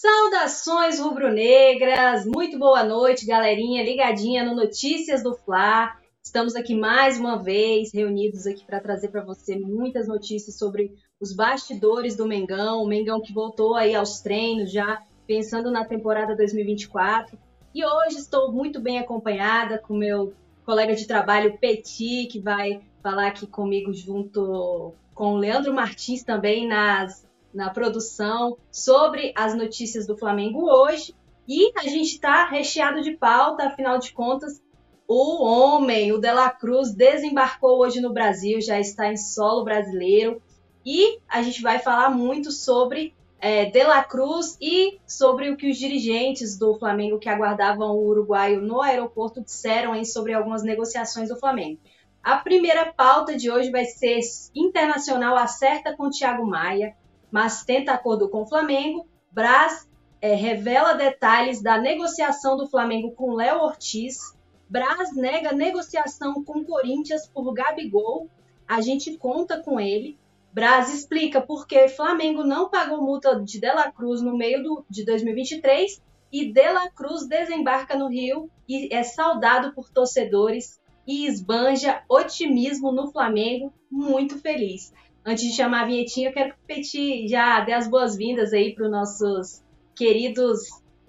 Saudações rubro-negras, muito boa noite, galerinha ligadinha no Notícias do Fla. Estamos aqui mais uma vez reunidos aqui para trazer para você muitas notícias sobre os bastidores do Mengão, o Mengão que voltou aí aos treinos já pensando na temporada 2024. E hoje estou muito bem acompanhada com meu colega de trabalho Petit, que vai falar aqui comigo junto com o Leandro Martins também nas na produção sobre as notícias do Flamengo hoje. E a gente está recheado de pauta, afinal de contas, o homem, o De La Cruz, desembarcou hoje no Brasil, já está em solo brasileiro. E a gente vai falar muito sobre é, De La Cruz e sobre o que os dirigentes do Flamengo que aguardavam o uruguaio no aeroporto disseram hein, sobre algumas negociações do Flamengo. A primeira pauta de hoje vai ser Internacional acerta com Thiago Maia mas tenta acordo com o Flamengo. Braz é, revela detalhes da negociação do Flamengo com Léo Ortiz. Braz nega negociação com Corinthians por Gabigol. A gente conta com ele. Braz explica por que Flamengo não pagou multa de Dela Cruz no meio do, de 2023 e Dela Cruz desembarca no Rio e é saudado por torcedores e esbanja otimismo no Flamengo, muito feliz antes de chamar a vinhetinha, eu quero que o já dê as boas-vindas aí para os nossos queridos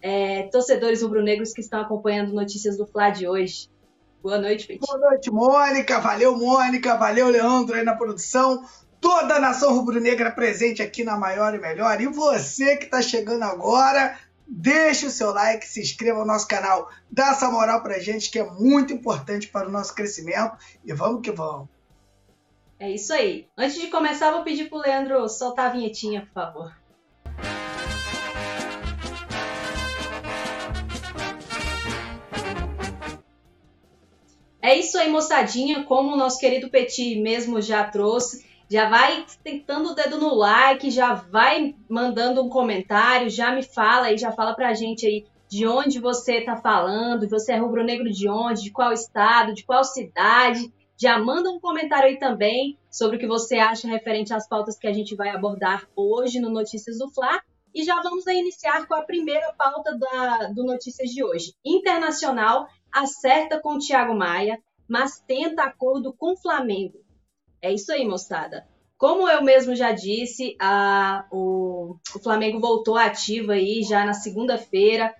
é, torcedores rubro-negros que estão acompanhando notícias do Fla de hoje. Boa noite, Petit. Boa noite, Mônica. Valeu, Mônica. Valeu, Leandro, aí na produção. Toda a nação rubro-negra presente aqui na Maior e Melhor. E você que está chegando agora, deixe o seu like, se inscreva no nosso canal, dá essa moral pra gente que é muito importante para o nosso crescimento. E vamos que vamos. É isso aí. Antes de começar, vou pedir pro Leandro soltar a vinhetinha, por favor. É isso aí, moçadinha. Como o nosso querido Petit mesmo já trouxe, já vai tentando o dedo no like, já vai mandando um comentário, já me fala aí, já fala pra gente aí de onde você tá falando, você é rubro-negro de onde, de qual estado, de qual cidade. Já manda um comentário aí também sobre o que você acha referente às pautas que a gente vai abordar hoje no Notícias do Fla. E já vamos iniciar com a primeira pauta da, do Notícias de hoje. Internacional acerta com Thiago Maia, mas tenta acordo com Flamengo. É isso aí, moçada. Como eu mesmo já disse, a, o, o, Flamengo voltou ativo aí já na segunda-feira.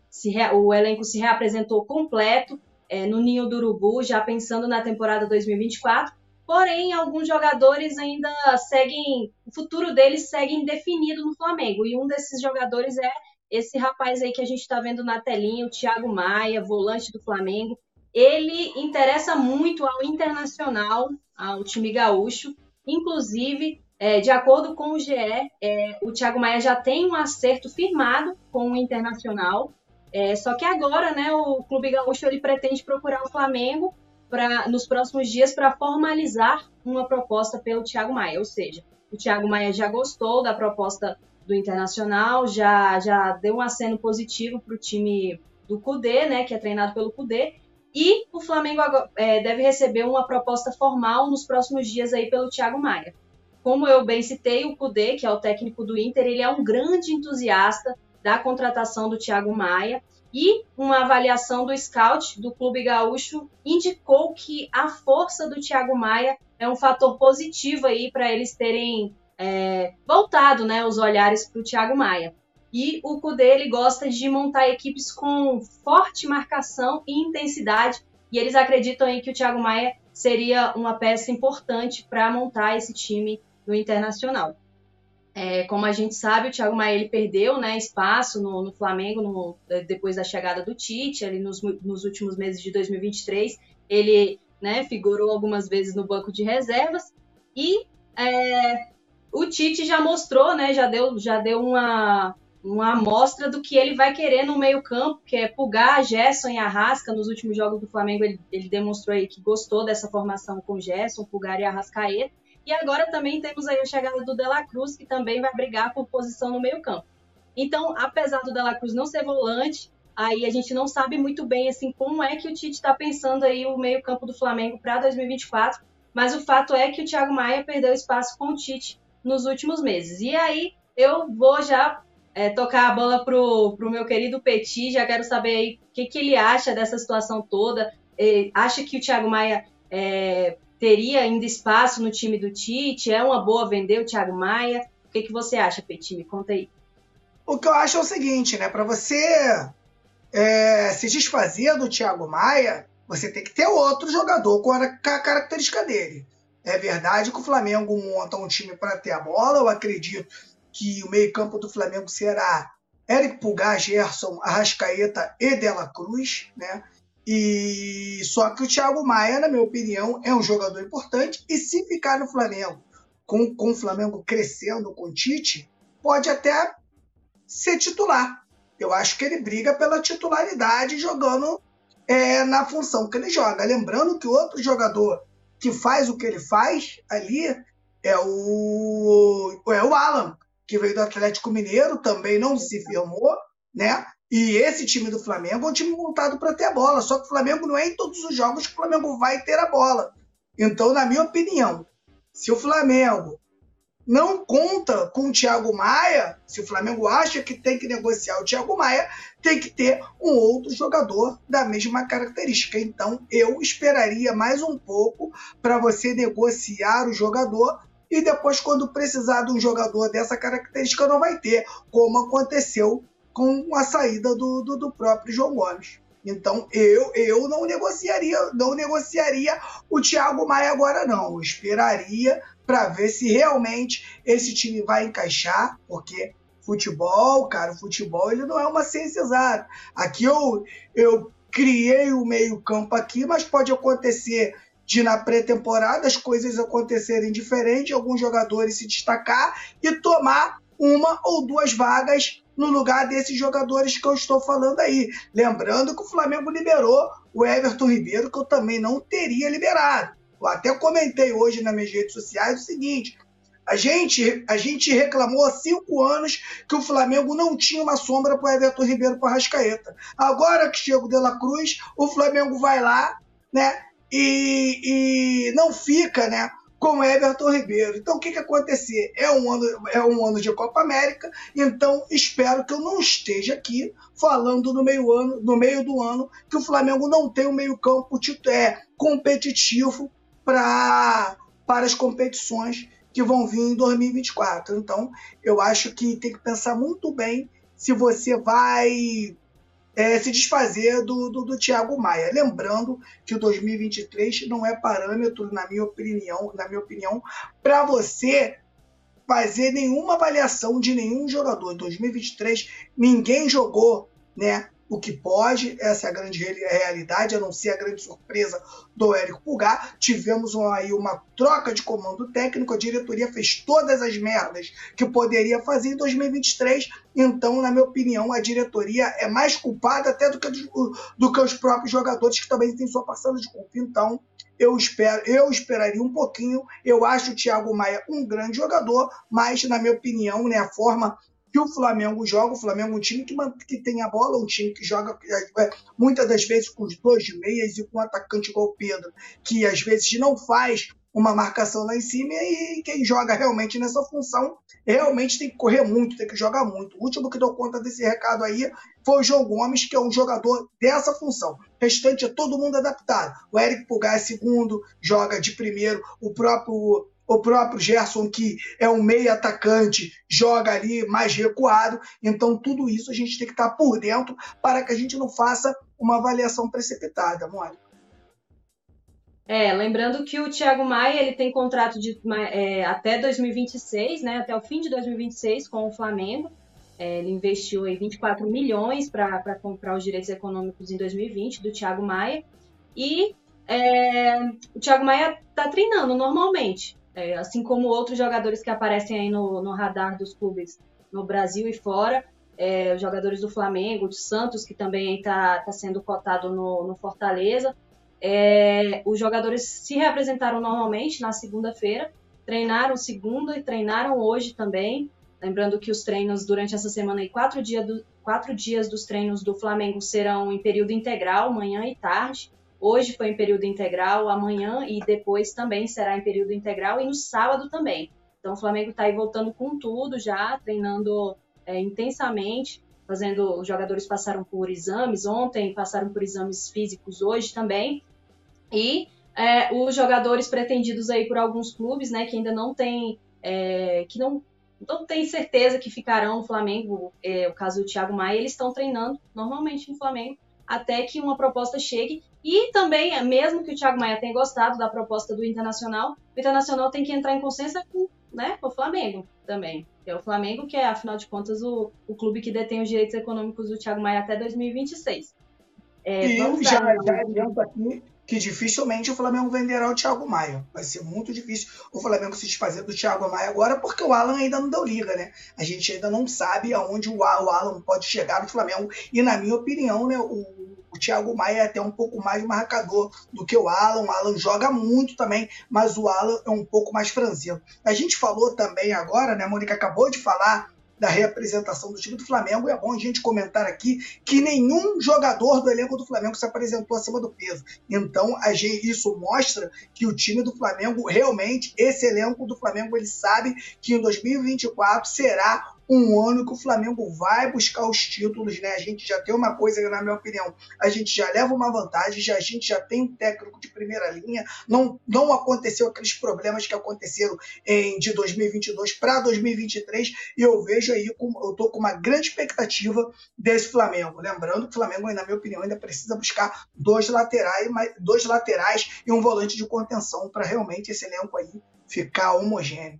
O elenco se reapresentou completo é, no Ninho do Urubu, já pensando na temporada 2024. Porém, alguns jogadores ainda seguem, o futuro deles segue indefinido no Flamengo. E um desses jogadores é esse rapaz aí que a gente está vendo na telinha, o Thiago Maia, volante do Flamengo. Ele interessa muito ao Internacional, ao time gaúcho. Inclusive, é, de acordo com o GE, é, o Thiago Maia já tem um acerto firmado com o Internacional. É, só que agora, né, o Clube Gaúcho ele pretende procurar o Flamengo para nos próximos dias para formalizar uma proposta pelo Thiago Maia, ou seja, o Thiago Maia já gostou da proposta do Internacional, já já deu um aceno positivo para o time do Cudê, né, que é treinado pelo Cudê, e o Flamengo é, deve receber uma proposta formal nos próximos dias aí pelo Thiago Maia. Como eu bem citei, o Cudê, que é o técnico do Inter, ele é um grande entusiasta da contratação do Thiago Maia e uma avaliação do scout do Clube Gaúcho indicou que a força do Thiago Maia é um fator positivo aí para eles terem é, voltado né, os olhares para o Thiago Maia. E o Cudê ele gosta de montar equipes com forte marcação e intensidade, e eles acreditam aí que o Thiago Maia seria uma peça importante para montar esse time do Internacional. É, como a gente sabe, o Thiago Maia ele perdeu né, espaço no, no Flamengo no, depois da chegada do Tite, ali nos, nos últimos meses de 2023. Ele né, figurou algumas vezes no banco de reservas e é, o Tite já mostrou, né, já deu, já deu uma, uma amostra do que ele vai querer no meio-campo, que é Pulgar, Gerson e Arrasca. Nos últimos jogos do Flamengo, ele, ele demonstrou aí que gostou dessa formação com Gerson, Pulgar e Arrascaeta. E agora também temos aí a chegada do Dela Cruz, que também vai brigar por posição no meio-campo. Então, apesar do Dela Cruz não ser volante, aí a gente não sabe muito bem assim como é que o Tite está pensando aí o meio-campo do Flamengo para 2024. Mas o fato é que o Thiago Maia perdeu espaço com o Tite nos últimos meses. E aí eu vou já é, tocar a bola pro, pro meu querido Petit. Já quero saber aí o que, que ele acha dessa situação toda. Ele acha que o Thiago Maia é, teria ainda espaço no time do Tite? É uma boa vender o Thiago Maia? O que, que você acha, Petit? Me conta aí. O que eu acho é o seguinte, né? Para você é, se desfazer do Thiago Maia, você tem que ter outro jogador com a, característica dele. É verdade que o Flamengo monta um time para ter a bola. Eu acredito que o meio-campo do Flamengo será Eric Pulgar, Gerson, Arrascaeta e Dela Cruz, né? E só que o Thiago Maia, na minha opinião, é um jogador importante e se ficar no Flamengo, com, com o Flamengo crescendo com o Tite, pode até ser titular. Eu acho que ele briga pela titularidade jogando é, na função que ele joga. Lembrando que outro jogador que faz o que ele faz ali é o, é o Alan, que veio do Atlético Mineiro, também não se firmou, né? E esse time do Flamengo é um time montado para ter a bola. Só que o Flamengo não é em todos os jogos que o Flamengo vai ter a bola. Então, na minha opinião, se o Flamengo não conta com o Thiago Maia, se o Flamengo acha que tem que negociar o Thiago Maia, tem que ter um outro jogador da mesma característica. Então, eu esperaria mais um pouco para você negociar o jogador e depois, quando precisar de um jogador dessa característica, não vai ter, como aconteceu com a saída do, do, do próprio João Gomes. Então eu eu não negociaria não negociaria o Thiago Maia agora não. Eu esperaria para ver se realmente esse time vai encaixar, porque futebol, cara, futebol ele não é uma ciência exata. Aqui eu eu criei o meio-campo aqui, mas pode acontecer de na pré-temporada as coisas acontecerem diferente, alguns jogadores se destacar e tomar uma ou duas vagas no lugar desses jogadores que eu estou falando aí. Lembrando que o Flamengo liberou o Everton Ribeiro, que eu também não teria liberado. Eu até comentei hoje nas minhas redes sociais o seguinte: a gente, a gente reclamou há cinco anos que o Flamengo não tinha uma sombra para o Everton Ribeiro para Rascaeta. Agora que chega o De La Cruz, o Flamengo vai lá, né? E, e não fica, né? Com Everton Ribeiro. Então, o que, que acontecer? É um, ano, é um ano de Copa América, então espero que eu não esteja aqui falando no meio, ano, no meio do ano que o Flamengo não tem um meio-campo é, competitivo pra, para as competições que vão vir em 2024. Então, eu acho que tem que pensar muito bem se você vai é, se desfazer do, do, do Thiago Maia. Lembrando que o 2023 não é parâmetro, na minha opinião, na minha opinião, para você fazer nenhuma avaliação de nenhum jogador. Em 2023 ninguém jogou, né? O que pode, essa é a grande realidade, a não ser a grande surpresa do Érico Pulgar. Tivemos aí uma troca de comando técnico, a diretoria fez todas as merdas que poderia fazer em 2023, então, na minha opinião, a diretoria é mais culpada até do que, do, do que os próprios jogadores que também têm sua parcela de culpa. Então, eu espero, eu esperaria um pouquinho. Eu acho o Thiago Maia um grande jogador, mas na minha opinião, né, a forma que o Flamengo joga. O Flamengo é um time que, que tem a bola, um time que joga é, muitas das vezes com os dois de meias e com um atacante igual o Pedro, que às vezes não faz uma marcação lá em cima e quem joga realmente nessa função realmente tem que correr muito, tem que jogar muito. O último que deu conta desse recado aí foi o João Gomes, que é um jogador dessa função. O restante é todo mundo adaptado. O Eric Pulgar é segundo, joga de primeiro, o próprio o próprio Gerson, que é um meio atacante, joga ali mais recuado. Então, tudo isso a gente tem que estar por dentro para que a gente não faça uma avaliação precipitada, Mônica. É, lembrando que o Thiago Maia ele tem contrato de é, até 2026, né, até o fim de 2026 com o Flamengo. É, ele investiu aí 24 milhões para comprar os direitos econômicos em 2020 do Thiago Maia. E é, o Thiago Maia está treinando normalmente. É, assim como outros jogadores que aparecem aí no, no radar dos clubes no Brasil e fora, é, os jogadores do Flamengo, do Santos, que também está tá sendo cotado no, no Fortaleza. É, os jogadores se reapresentaram normalmente na segunda-feira, treinaram segunda e treinaram hoje também. Lembrando que os treinos durante essa semana, e quatro, dia quatro dias dos treinos do Flamengo serão em período integral, manhã e tarde. Hoje foi em período integral, amanhã e depois também será em período integral e no sábado também. Então o Flamengo está aí voltando com tudo já, treinando é, intensamente, fazendo. Os jogadores passaram por exames ontem, passaram por exames físicos hoje também. E é, os jogadores pretendidos aí por alguns clubes, né, que ainda não tem. É, que não, não tem certeza que ficarão no Flamengo, é, o caso do Thiago Maia, eles estão treinando normalmente no Flamengo até que uma proposta chegue. E também, mesmo que o Thiago Maia tenha gostado da proposta do Internacional, o Internacional tem que entrar em consenso com, né, com o Flamengo também. É o Flamengo que é, afinal de contas, o, o clube que detém os direitos econômicos do Thiago Maia até 2026. É, e já, já adianto aqui que dificilmente o Flamengo venderá o Thiago Maia. Vai ser muito difícil o Flamengo se desfazer do Thiago Maia agora, porque o Alan ainda não deu liga, né? A gente ainda não sabe aonde o Alan pode chegar no Flamengo. E na minha opinião, né, o Thiago Maia é até um pouco mais marcador do que o Alan. O Alan joga muito também, mas o Alan é um pouco mais franzino. A gente falou também agora, né? A Mônica acabou de falar da representação do time do Flamengo. É bom a gente comentar aqui que nenhum jogador do elenco do Flamengo se apresentou acima do peso. Então, gente, isso mostra que o time do Flamengo, realmente, esse elenco do Flamengo, ele sabe que em 2024 será um ano que o Flamengo vai buscar os títulos, né? A gente já tem uma coisa, na minha opinião, a gente já leva uma vantagem, já, a gente já tem um técnico de primeira linha, não, não aconteceu aqueles problemas que aconteceram em, de 2022 para 2023, e eu vejo aí, eu tô com uma grande expectativa desse Flamengo. Lembrando que o Flamengo, na minha opinião, ainda precisa buscar dois laterais, dois laterais e um volante de contenção para realmente esse elenco aí ficar homogêneo.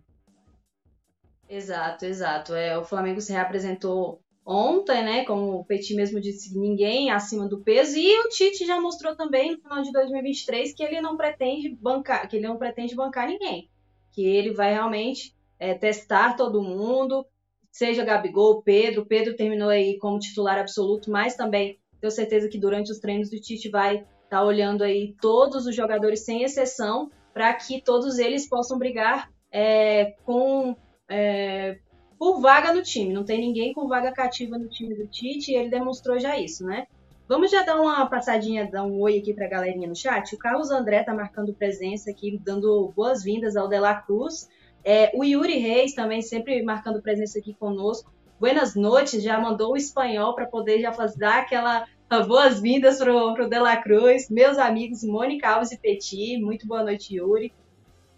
Exato, exato. É, o Flamengo se reapresentou ontem, né? Como o Petit mesmo disse, ninguém acima do peso. E o Tite já mostrou também no final de 2023 que ele não pretende bancar, que ele não pretende bancar ninguém. Que ele vai realmente é, testar todo mundo, seja Gabigol, Pedro. Pedro terminou aí como titular absoluto, mas também tenho certeza que durante os treinos do Tite vai estar tá olhando aí todos os jogadores sem exceção, para que todos eles possam brigar é, com é, por vaga no time. Não tem ninguém com vaga cativa no time do Tite e ele demonstrou já isso, né? Vamos já dar uma passadinha, dar um oi aqui para a galerinha no chat. O Carlos André tá marcando presença aqui, dando boas-vindas ao De La Cruz. É, o Yuri Reis também sempre marcando presença aqui conosco. Buenas noites, já mandou o espanhol para poder já fazer, dar aquela boas-vindas pro, pro De La Cruz. Meus amigos Mônica Alves e Petit, muito boa noite, Yuri.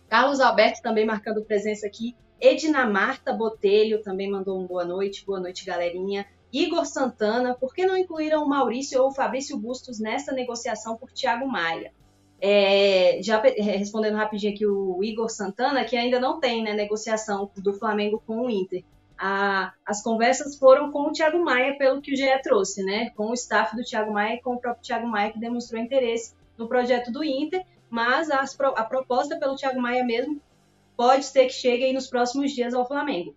Carlos Alberto também marcando presença aqui. Edna Marta Botelho também mandou um boa noite, boa noite, galerinha. Igor Santana, por que não incluíram o Maurício ou o Fabrício Bustos nessa negociação por Thiago Maia? É, já respondendo rapidinho aqui o Igor Santana, que ainda não tem né, negociação do Flamengo com o Inter. A, as conversas foram com o Thiago Maia, pelo que o GE trouxe, né? Com o staff do Thiago Maia e com o próprio Thiago Maia, que demonstrou interesse no projeto do Inter, mas a, a proposta pelo Thiago Maia mesmo pode ser que chegue aí nos próximos dias ao Flamengo.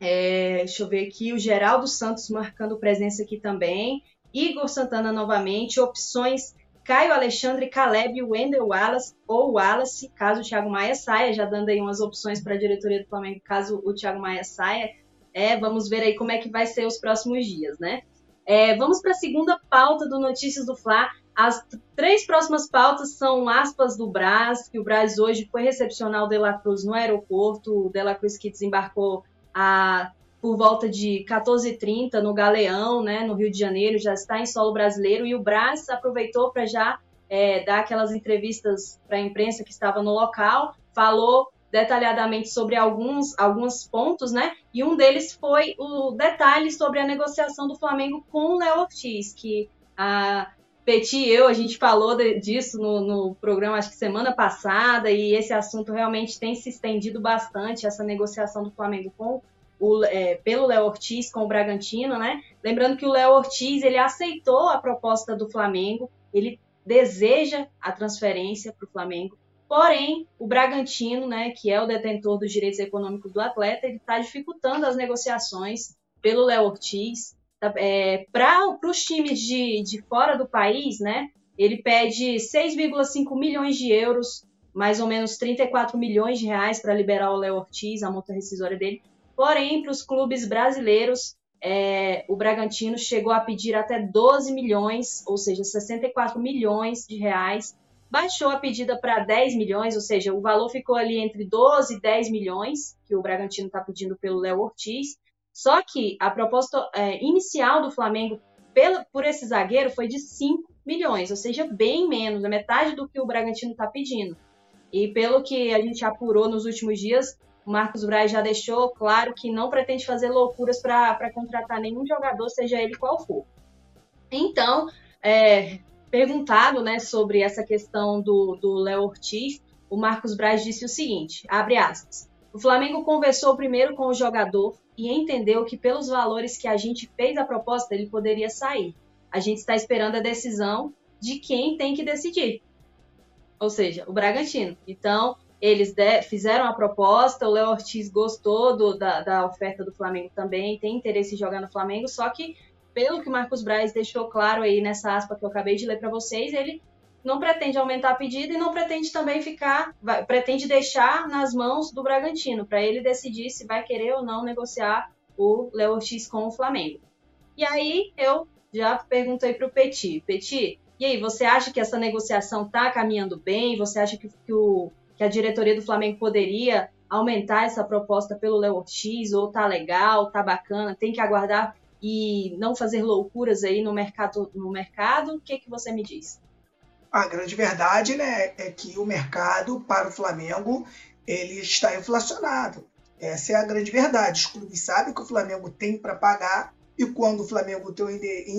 É, deixa eu ver aqui, o Geraldo Santos marcando presença aqui também. Igor Santana novamente, opções Caio Alexandre, Caleb, Wendel Wallace ou Wallace, caso o Thiago Maia saia, já dando aí umas opções para a diretoria do Flamengo, caso o Thiago Maia saia. É, vamos ver aí como é que vai ser os próximos dias, né? É, vamos para a segunda pauta do Notícias do Fla. As três próximas pautas são aspas do Brás, que o Brás hoje foi recepcionar o De La Cruz no aeroporto, o De La Cruz que desembarcou a, por volta de 14h30 no Galeão, né, no Rio de Janeiro, já está em solo brasileiro, e o Brás aproveitou para já é, dar aquelas entrevistas para a imprensa que estava no local, falou detalhadamente sobre alguns, alguns pontos, né? E um deles foi o detalhe sobre a negociação do Flamengo com o Léo Ortiz, que a, Peti e eu, a gente falou de, disso no, no, programa, acho que semana passada, e esse assunto realmente tem se estendido bastante, essa negociação do Flamengo com o, é, pelo Léo Ortiz com o Bragantino, né? Lembrando que o Léo Ortiz, ele aceitou a proposta do Flamengo, ele deseja a transferência para o Flamengo, porém, o Bragantino, né, que é o detentor dos direitos econômicos do atleta, ele está dificultando as negociações pelo Léo Ortiz, é, para os times de, de fora do país, né? Ele pede 6,5 milhões de euros, mais ou menos 34 milhões de reais para liberar o Léo Ortiz, a multa rescisória dele. Porém, para os clubes brasileiros, é, o Bragantino chegou a pedir até 12 milhões, ou seja, 64 milhões de reais. Baixou a pedida para 10 milhões, ou seja, o valor ficou ali entre 12 e 10 milhões, que o Bragantino está pedindo pelo Léo Ortiz. Só que a proposta é, inicial do Flamengo pelo, por esse zagueiro foi de 5 milhões, ou seja, bem menos, a metade do que o Bragantino está pedindo. E pelo que a gente apurou nos últimos dias, o Marcos Braz já deixou claro que não pretende fazer loucuras para contratar nenhum jogador, seja ele qual for. Então, é, perguntado né, sobre essa questão do Léo Ortiz, o Marcos Braz disse o seguinte, abre aspas, o Flamengo conversou primeiro com o jogador e entendeu que pelos valores que a gente fez a proposta, ele poderia sair. A gente está esperando a decisão de quem tem que decidir. Ou seja, o Bragantino. Então, eles fizeram a proposta, o Léo Ortiz gostou do, da, da, oferta do Flamengo também, tem interesse em jogar no Flamengo, só que, pelo que o Marcos Braz deixou claro aí nessa aspa que eu acabei de ler para vocês, ele não pretende aumentar a pedida e não pretende também ficar, vai, pretende deixar nas mãos do Bragantino, para ele decidir se vai querer ou não negociar o Léo Ortiz com o Flamengo. E aí eu já perguntei para o Petit, Petit, e aí, você acha que essa negociação está caminhando bem? Você acha que, que o que a diretoria do Flamengo poderia aumentar essa proposta pelo Léo Ortiz, ou tá legal, tá bacana, tem que aguardar e não fazer loucuras aí no mercado. No mercado. O que, que você me diz? A grande verdade né, é que o mercado para o Flamengo ele está inflacionado. Essa é a grande verdade. Os clubes sabem que o Flamengo tem para pagar e quando o Flamengo tem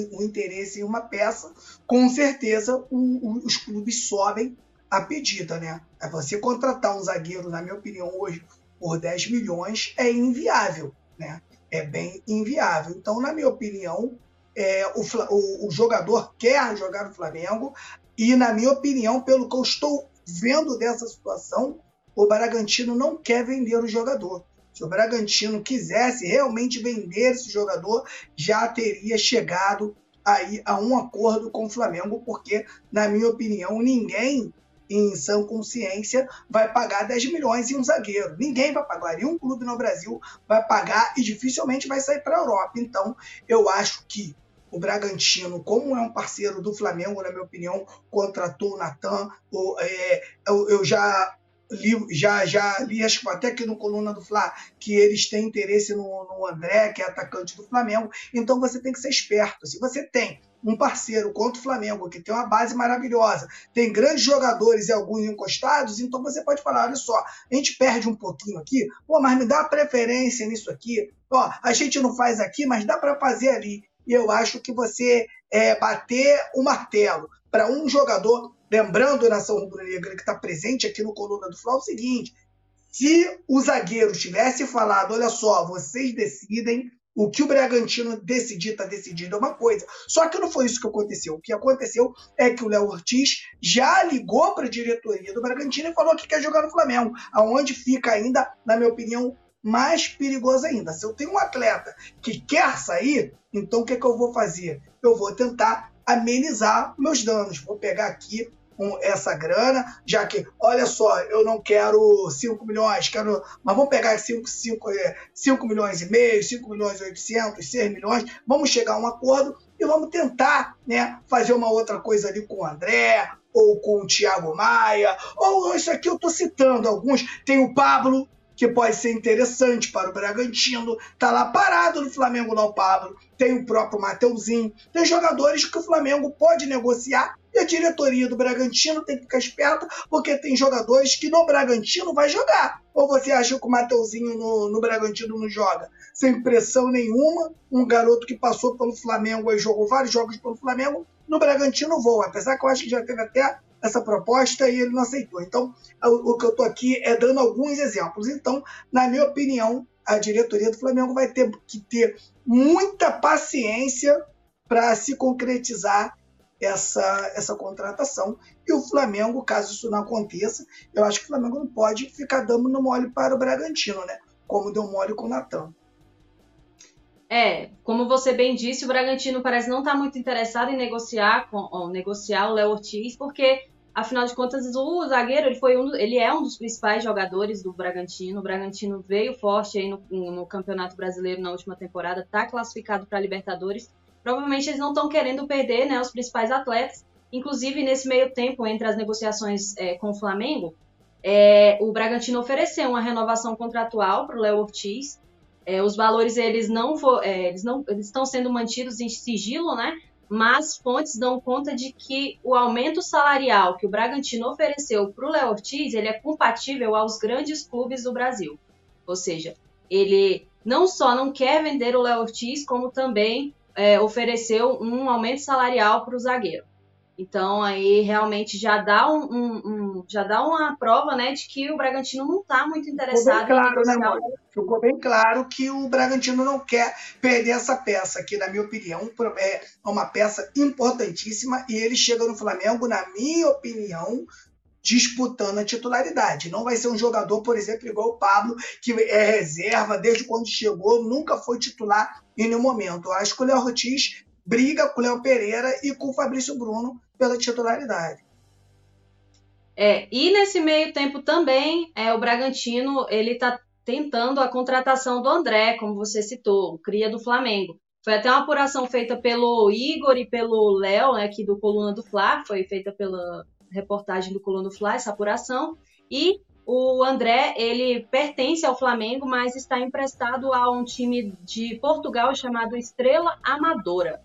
um interesse em uma peça, com certeza os clubes sobem a pedida, né? É você contratar um zagueiro, na minha opinião, hoje, por 10 milhões é inviável, né? É bem inviável. Então, na minha opinião, é, o, o, o jogador quer jogar no Flamengo e, na minha opinião, pelo que eu estou vendo dessa situação, o Bragantino não quer vender o jogador. Se o Bragantino quisesse realmente vender esse jogador, já teria chegado aí a um acordo com o Flamengo, porque, na minha opinião, ninguém em sã consciência, vai pagar 10 milhões em um zagueiro. Ninguém vai pagar. E um clube no Brasil vai pagar e dificilmente vai sair para a Europa. Então, eu acho que o Bragantino, como é um parceiro do Flamengo, na minha opinião, contratou o Natan. É, eu, eu já li, já, já li, acho que até aqui no Coluna do Fla, que eles têm interesse no, no André, que é atacante do Flamengo. Então você tem que ser esperto. Se você tem um parceiro contra o Flamengo, que tem uma base maravilhosa, tem grandes jogadores e alguns encostados, então você pode falar: olha só, a gente perde um pouquinho aqui, pô, mas me dá preferência nisso aqui, ó, a gente não faz aqui, mas dá para fazer ali. E eu acho que você é, bater o martelo para um jogador, lembrando a nação rubro-negra que está presente aqui no Coluna do Fla, é o seguinte: se o zagueiro tivesse falado, olha só, vocês decidem, o que o Bragantino decidir, está decidido é uma coisa. Só que não foi isso que aconteceu. O que aconteceu é que o Léo Ortiz já ligou para a diretoria do Bragantino e falou que quer jogar no Flamengo, aonde fica ainda, na minha opinião, mais perigoso ainda. Se eu tenho um atleta que quer sair, então o que, é que eu vou fazer? Eu vou tentar amenizar meus danos. Vou pegar aqui com essa grana, já que, olha só, eu não quero 5 milhões, quero, mas vamos pegar 5, 5, 5 milhões e meio, 5 milhões e 800, 6 milhões, vamos chegar a um acordo e vamos tentar né, fazer uma outra coisa ali com o André, ou com o Thiago Maia, ou isso aqui eu estou citando alguns, tem o Pablo, que pode ser interessante para o Bragantino. Tá lá parado no Flamengo, não, Pablo. Tem o próprio Mateuzinho. Tem jogadores que o Flamengo pode negociar e a diretoria do Bragantino tem que ficar esperta, porque tem jogadores que no Bragantino vai jogar. Ou você acha que o Mateuzinho no, no Bragantino não joga? Sem pressão nenhuma, um garoto que passou pelo Flamengo e jogou vários jogos pelo Flamengo, no Bragantino voa. Apesar que eu acho que já teve até essa proposta e ele não aceitou. Então, o, que eu estou aqui é dando alguns exemplos. Então, na minha opinião, a diretoria do Flamengo vai ter que ter muita paciência para se concretizar essa, essa contratação. E o Flamengo, caso isso não aconteça, eu acho que o Flamengo não pode ficar dando no mole para o Bragantino, né? Como deu mole com o Natan. É, como você bem disse, o Bragantino parece não estar tá muito interessado em negociar com ou, negociar o Léo Ortiz, porque afinal de contas o zagueiro ele foi um, ele é um dos principais jogadores do Bragantino. O Bragantino veio forte aí no, no Campeonato Brasileiro na última temporada, está classificado para a Libertadores. Provavelmente eles não estão querendo perder, né, os principais atletas. Inclusive nesse meio tempo entre as negociações é, com o Flamengo, é, o Bragantino ofereceu uma renovação contratual para o Léo Ortiz É, os valores eles não, é, eles não eles estão sendo mantidos em sigilo, né? Mas fontes dão conta de que o aumento salarial que o Bragantino ofereceu para o Léo Ortiz ele é compatível aos grandes clubes do Brasil. Ou seja, ele não só não quer vender o Léo Ortiz, como também é, ofereceu um aumento salarial para o zagueiro. Então aí realmente já dá um, um, um, já dá uma prova, né, de que o Bragantino não está muito interessado Ficou bem claro, né, Ficou bem claro que o Bragantino não quer perder essa peça, que na minha opinião é uma peça importantíssima e ele chega no Flamengo, na minha opinião, disputando a titularidade. Não vai ser um jogador, por exemplo, igual o Pablo, que é reserva desde quando chegou, nunca foi titular em nenhum momento. Eu acho que o Léo Ortiz briga com o Léo Pereira e com o Fabrício Bruno pela titularidade. É, e nesse meio tempo também, é, o Bragantino ele está tentando a contratação do André, como você citou, o cria do Flamengo. Foi até uma apuração feita pelo Igor e pelo Léo, né, aqui do Coluna do Fla, foi feita pela reportagem do Coluna do Fla, essa apuração. E o André, ele pertence ao Flamengo, mas está emprestado a um time de Portugal chamado Estrela Amadora.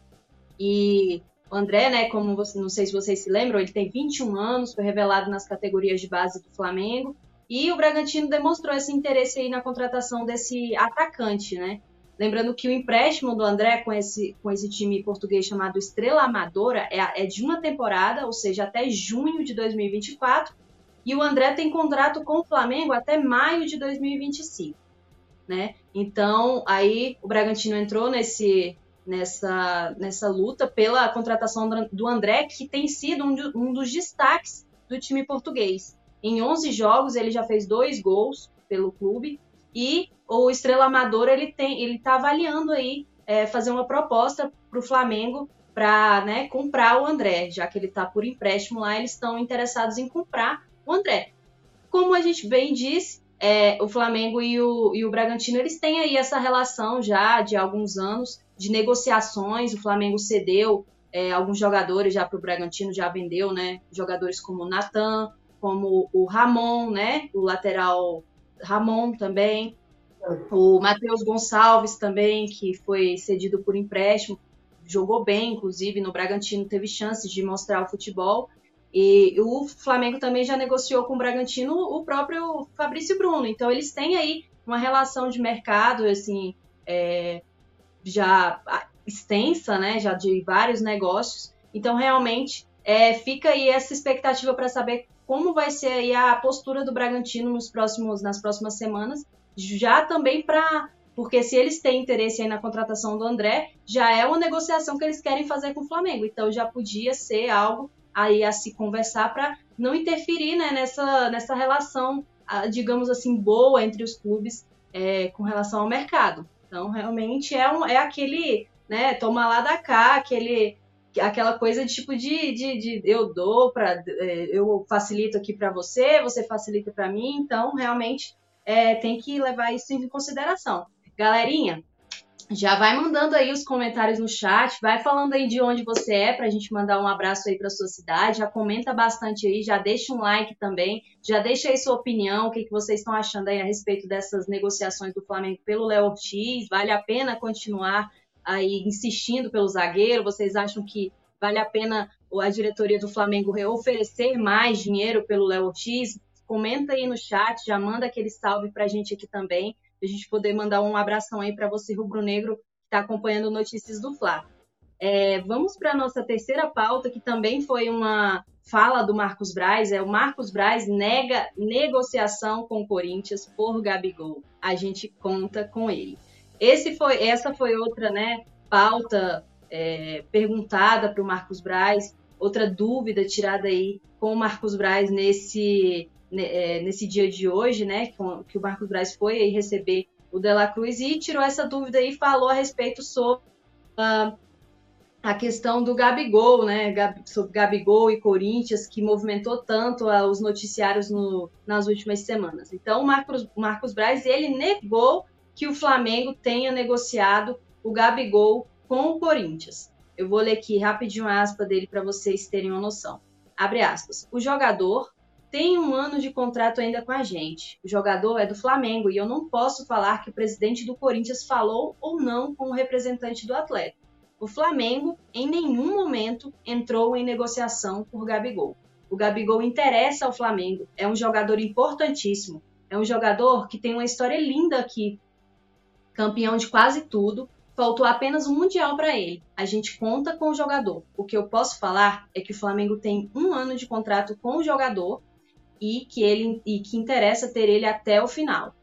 E o André, né, como você, não sei se vocês se lembram, ele tem 21 anos, foi revelado nas categorias de base do Flamengo. E o Bragantino demonstrou esse interesse aí na contratação desse atacante, né? Lembrando que o empréstimo do André com esse, com esse time português chamado Estrela Amadora é, é de uma temporada, ou seja, até junho de 2024. E o André tem contrato com o Flamengo até maio de 2025. Né? Então, aí o Bragantino entrou nesse, nessa, nessa luta pela contratação do André, que tem sido um, de, um dos destaques do time português. Em 11 jogos, ele já fez dois gols pelo clube e o Estrela Amador ele tem, ele está avaliando aí é, fazer uma proposta para o Flamengo para né, comprar o André, já que ele está por empréstimo lá, eles estão interessados em comprar o André. Como a gente bem disse, é, o Flamengo e o, e o Bragantino eles têm aí essa relação já de alguns anos de negociações. O Flamengo cedeu é, alguns jogadores já para o Bragantino, já vendeu, né? Jogadores como o Natan, como o Ramon, né? O lateral Ramon também. O Matheus Gonçalves também, que foi cedido por empréstimo, jogou bem, inclusive no Bragantino teve chances de mostrar o futebol. E o Flamengo também já negociou com o Bragantino o próprio Fabrício Bruno. Então eles têm aí uma relação de mercado, assim, é, já extensa, né, já de vários negócios. Então, realmente, é, fica aí essa expectativa para saber como vai ser a postura do Bragantino nos próximos, nas próximas semanas, já também para porque se eles têm interesse na contratação do André, já é uma negociação que eles querem fazer com o Flamengo. Então já podia ser algo aí a se conversar para não interferir né, nessa, nessa relação, digamos assim, boa entre os clubes é, com relação ao mercado. Então, realmente é, um, é aquele, né, toma lá da cá, aquele, aquela coisa de tipo de, de, de eu dou para é, eu facilito aqui para você, você facilita para mim, então realmente é, tem que levar isso em consideração. Galerinha, já vai mandando aí os comentários no chat, vai falando aí de onde você é para a gente mandar um abraço aí para sua cidade, já comenta bastante aí, já deixa um like também, já deixa aí sua opinião, o que, que vocês estão achando aí a respeito dessas negociações do Flamengo pelo Léo Ortiz, vale a pena continuar aí insistindo pelo zagueiro, vocês acham que vale a pena a diretoria do Flamengo oferecer mais dinheiro pelo Léo Ortiz? Comenta aí no chat, já manda aquele salve para a gente aqui também a gente poder mandar um abração aí para você, rubro-negro, que está acompanhando notícias do Fla. É, vamos para a nossa terceira pauta, que também foi uma fala do Marcos Braz. É o Marcos Braz nega negociação com o Corinthians por Gabigol. A gente conta com ele. Esse foi, essa foi outra né, pauta é, perguntada para o Marcos Braz, outra dúvida tirada aí com o Marcos Braz nesse nesse dia de hoje, né, que o Marcos Braz foi aí receber o De La Cruz e tirou essa dúvida e falou a respeito sobre uh, a questão do Gabigol, né, sobre Gabigol e Corinthians, que movimentou tanto uh, os noticiários no, nas últimas semanas. Então, o Marcos, Marcos Braz, ele negou que o Flamengo tenha negociado o Gabigol com o Corinthians. Eu vou ler aqui rapidinho a aspa dele para vocês terem uma noção. Abre aspas. O jogador tem um ano de contrato ainda com a gente. O jogador é do Flamengo e eu não posso falar que o presidente do Corinthians falou ou não com o representante do atleta. O Flamengo, em nenhum momento, entrou em negociação por Gabigol. O Gabigol interessa ao Flamengo, é um jogador importantíssimo, é um jogador que tem uma história linda aqui, campeão de quase tudo, faltou apenas um Mundial para ele. A gente conta com o jogador. O que eu posso falar é que o Flamengo tem um ano de contrato com o jogador e que ele e que interessa ter ele até o final.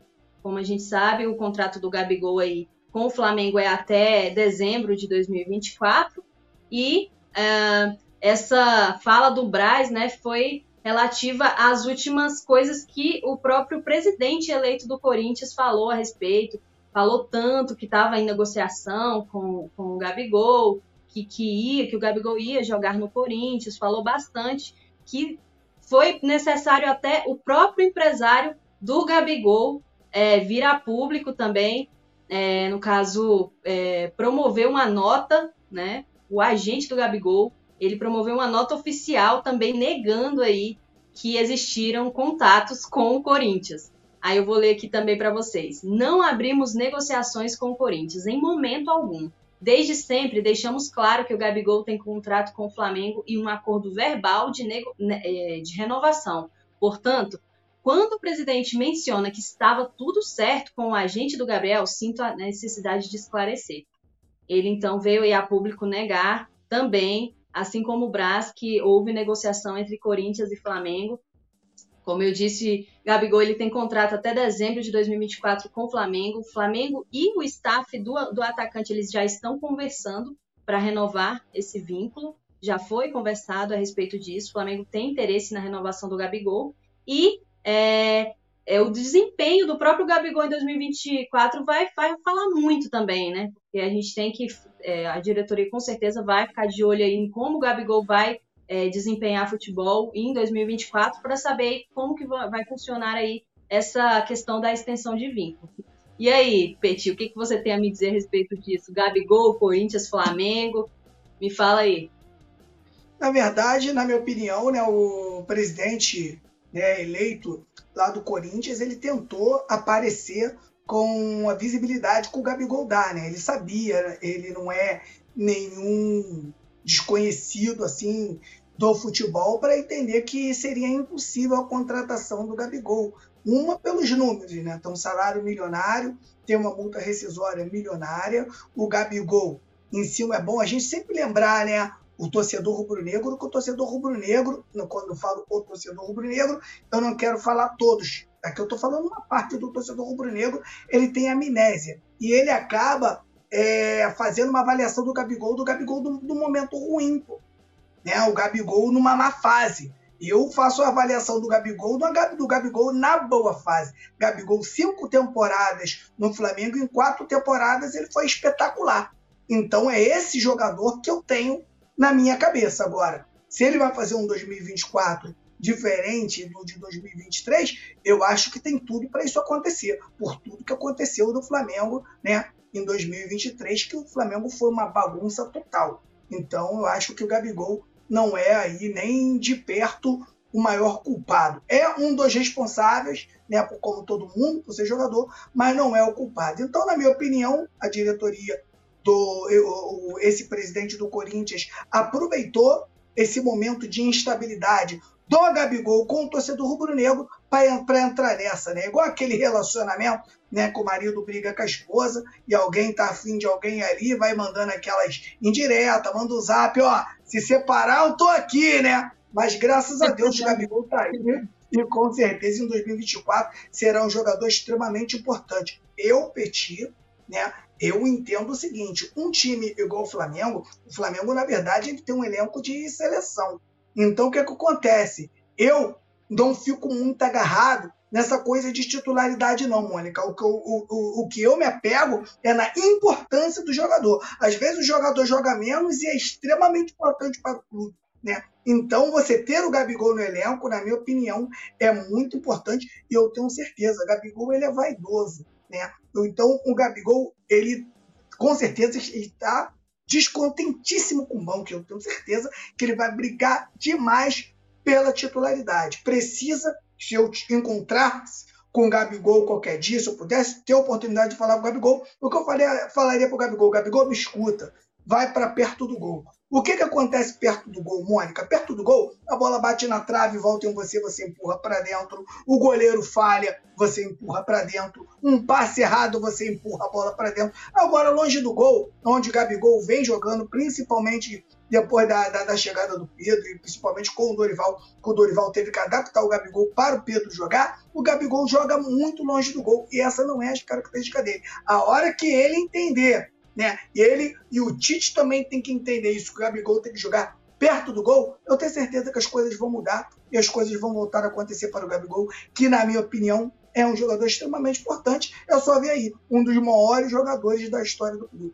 Como a gente sabe, o contrato do Gabigol aí com o Flamengo é até dezembro de 2024 e uh, essa fala do Braz, né, foi relativa às últimas coisas que o próprio presidente eleito do Corinthians falou a respeito. Falou tanto que estava em negociação com, com o Gabigol, que, que ia, que o Gabigol ia jogar no Corinthians, falou bastante que foi necessário até o próprio empresário do Gabigol é, vir a público também, é, no caso, é, promover uma nota, né? O agente do Gabigol, ele promoveu uma nota oficial também negando aí que existiram contatos com o Corinthians. Aí eu vou ler aqui também para vocês. Não abrimos negociações com o Corinthians em momento algum. Desde sempre deixamos claro que o Gabigol tem contrato com o Flamengo e um acordo verbal de, nego... Né, é, de renovação. Portanto, quando o presidente menciona que estava tudo certo com o agente do Gabriel, sinto a necessidade de esclarecer. Ele então veio a público negar também, assim como o Brás, que houve negociação entre Corinthians e Flamengo como eu disse, Gabigol ele tem contrato até dezembro de 2024 com o Flamengo. O Flamengo e o staff do, do atacante eles já estão conversando para renovar esse vínculo. Já foi conversado a respeito disso. O Flamengo tem interesse na renovação do Gabigol. E é, é, o desempenho do próprio Gabigol em 2024 vai, vai falar muito também, né? Porque a gente tem que. É, a diretoria com certeza vai ficar de olho aí em como o Gabigol vai é, desempenhar futebol em 2024 para saber como que vai funcionar aí essa questão da extensão de vínculo. E aí, Peti, o que, que você tem a me dizer a respeito disso? Gabigol, Corinthians, Flamengo? Me fala aí. Na verdade, na minha opinião, né, o presidente né, eleito lá do Corinthians, ele tentou aparecer com a visibilidade que o Gabigol dá, né? Ele sabia, ele não é nenhum desconhecido assim do futebol para entender que seria impossível a contratação do Gabigol. Uma pelos números, né? Então, salário milionário, tem uma multa rescisória milionária, o Gabigol em cima é bom a gente sempre lembrar, né? O torcedor rubro-negro, que o torcedor rubro-negro, quando eu falo o torcedor rubro-negro, eu não quero falar todos. Aqui eu estou falando uma parte do torcedor rubro-negro, ele tem amnésia. E ele acaba é, fazendo uma avaliação do Gabigol, do Gabigol do, do momento ruim, pô. Né? O Gabigol numa má fase. Eu faço a avaliação do Gabigol do Gabigol na boa fase. Gabigol, cinco temporadas no Flamengo, em quatro temporadas ele foi espetacular. Então é esse jogador que eu tenho na minha cabeça agora. Se ele vai fazer um 2024 diferente do de 2023, eu acho que tem tudo para isso acontecer, por tudo que aconteceu no Flamengo, né? Em 2023, que o Flamengo foi uma bagunça total. Então eu acho que o Gabigol não é aí nem de perto o maior culpado. É um dos responsáveis, né, por como todo mundo, por ser jogador, mas não é o culpado. Então, na minha opinião, a diretoria do esse presidente do Corinthians aproveitou esse momento de instabilidade do Gabigol com o torcedor rubro-negro para entrar nessa, né? Igual aquele relacionamento, né? Que o marido briga com a esposa e alguém tá afim de alguém ali, vai mandando aquelas indiretas, manda o zap, ó, se separar eu tô aqui, né? Mas graças a Deus o Gabigol tá aí e com certeza em 2024 será um jogador extremamente importante. Eu, Petit, né? Eu entendo o seguinte, um time igual o Flamengo, o Flamengo, na verdade, ele tem um elenco de seleção. Então, o que, é que acontece? Eu não fico muito agarrado nessa coisa de titularidade, não, Mônica. O que, eu, o, o que eu me apego é na importância do jogador. Às vezes o jogador joga menos e é extremamente importante para o clube. Né? Então, você ter o Gabigol no elenco, na minha opinião, é muito importante e eu tenho certeza. O Gabigol ele é vaidoso. Né? Então, o Gabigol, ele com certeza está descontentíssimo com o banco. Eu tenho certeza que ele vai brigar demais pela titularidade. Precisa, se eu encontrar com o Gabigol qualquer dia, se eu pudesse ter a oportunidade de falar com o Gabigol, o que eu falaria, para o Gabigol? Gabigol, me escuta, vai para perto do gol. O que, que acontece perto do gol, Mônica? Perto do gol, a bola bate na trave, volta em você, você empurra para dentro. O goleiro falha, você empurra para dentro. Um passe errado, você empurra a bola para dentro. Agora, longe do gol, onde o Gabigol vem jogando, principalmente depois da, da, da, chegada do Pedro, e principalmente com o Dorival, que o Dorival teve que adaptar o Gabigol para o Pedro jogar, o Gabigol joga muito longe do gol. E essa não é a característica dele. A hora que ele entender né? E ele e o Tite também tem que entender isso, que o Gabigol tem que jogar perto do gol, eu tenho certeza que as coisas vão mudar e as coisas vão voltar a acontecer para o Gabigol, que na minha opinião é um jogador extremamente importante. Eu só vi aí um dos maiores jogadores da história do clube.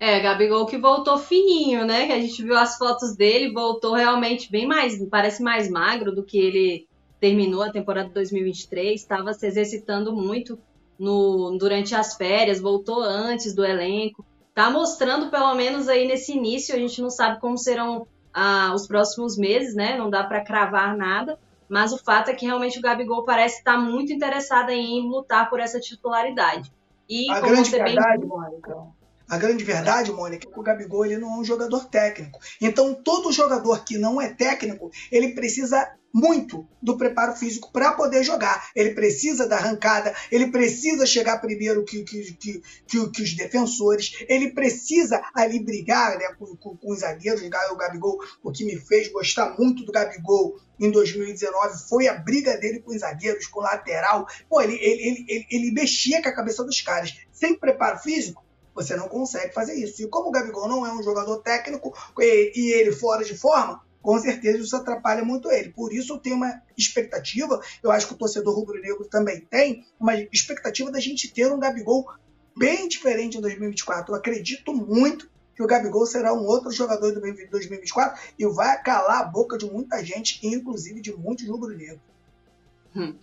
É, Gabigol que voltou fininho, né? Que a gente viu as fotos dele, voltou realmente bem mais, parece mais magro do que ele terminou a temporada 2023, estava se exercitando muito no, durante as férias, voltou antes do elenco. Tá mostrando, pelo menos aí nesse início, a gente não sabe como serão ah, os próximos meses, né? Não dá para cravar nada. Mas o fato é que realmente o Gabigol parece estar muito interessado em lutar por essa titularidade. E a grande verdade, bem... Mônica, a grande verdade, Mônica, é que o Gabigol ele não é um jogador técnico. Então, todo jogador que não é técnico, ele precisa muito do preparo físico para poder jogar. Ele precisa da arrancada, ele precisa chegar primeiro que, que, que, que, que os defensores, ele precisa ali brigar né, com, com, com os zagueiros. O Gabigol, o que me fez gostar muito do Gabigol em 2019 foi a briga dele com os zagueiros, com o lateral. Pô, ele, ele, ele, ele mexia com a cabeça dos caras. Sem preparo físico, você não consegue fazer isso. E como o Gabigol não é um jogador técnico e, e ele fora de forma, com certeza isso atrapalha muito ele. Por isso eu tenho uma expectativa, eu acho que o torcedor rubro-negro também tem, uma expectativa da gente ter um Gabigol bem diferente em 2024. Eu acredito muito que o Gabigol será um outro jogador de 2024 e vai calar a boca de muita gente, inclusive de muitos rubro-negros. Hum,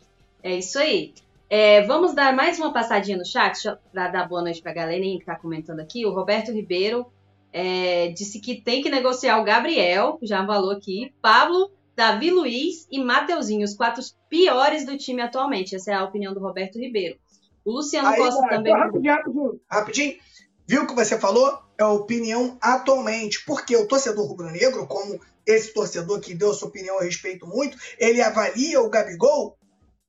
é isso aí. É, vamos dar mais uma passadinha no chat para dar boa noite para a galerinha que está comentando aqui. O Roberto Ribeiro é, disse que tem que negociar o Gabriel, já falou aqui, Pablo, Davi Luiz e Mateuzinho, os quatro piores do time atualmente. Essa é a opinião do Roberto Ribeiro. O Luciano Aí, Costa também. Rapidinho, rapidinho, rapidinho. Viu o que você falou? É a opinião atualmente. Porque o torcedor rubro-negro, como esse torcedor que deu a sua opinião, eu respeito muito, ele avalia o Gabigol,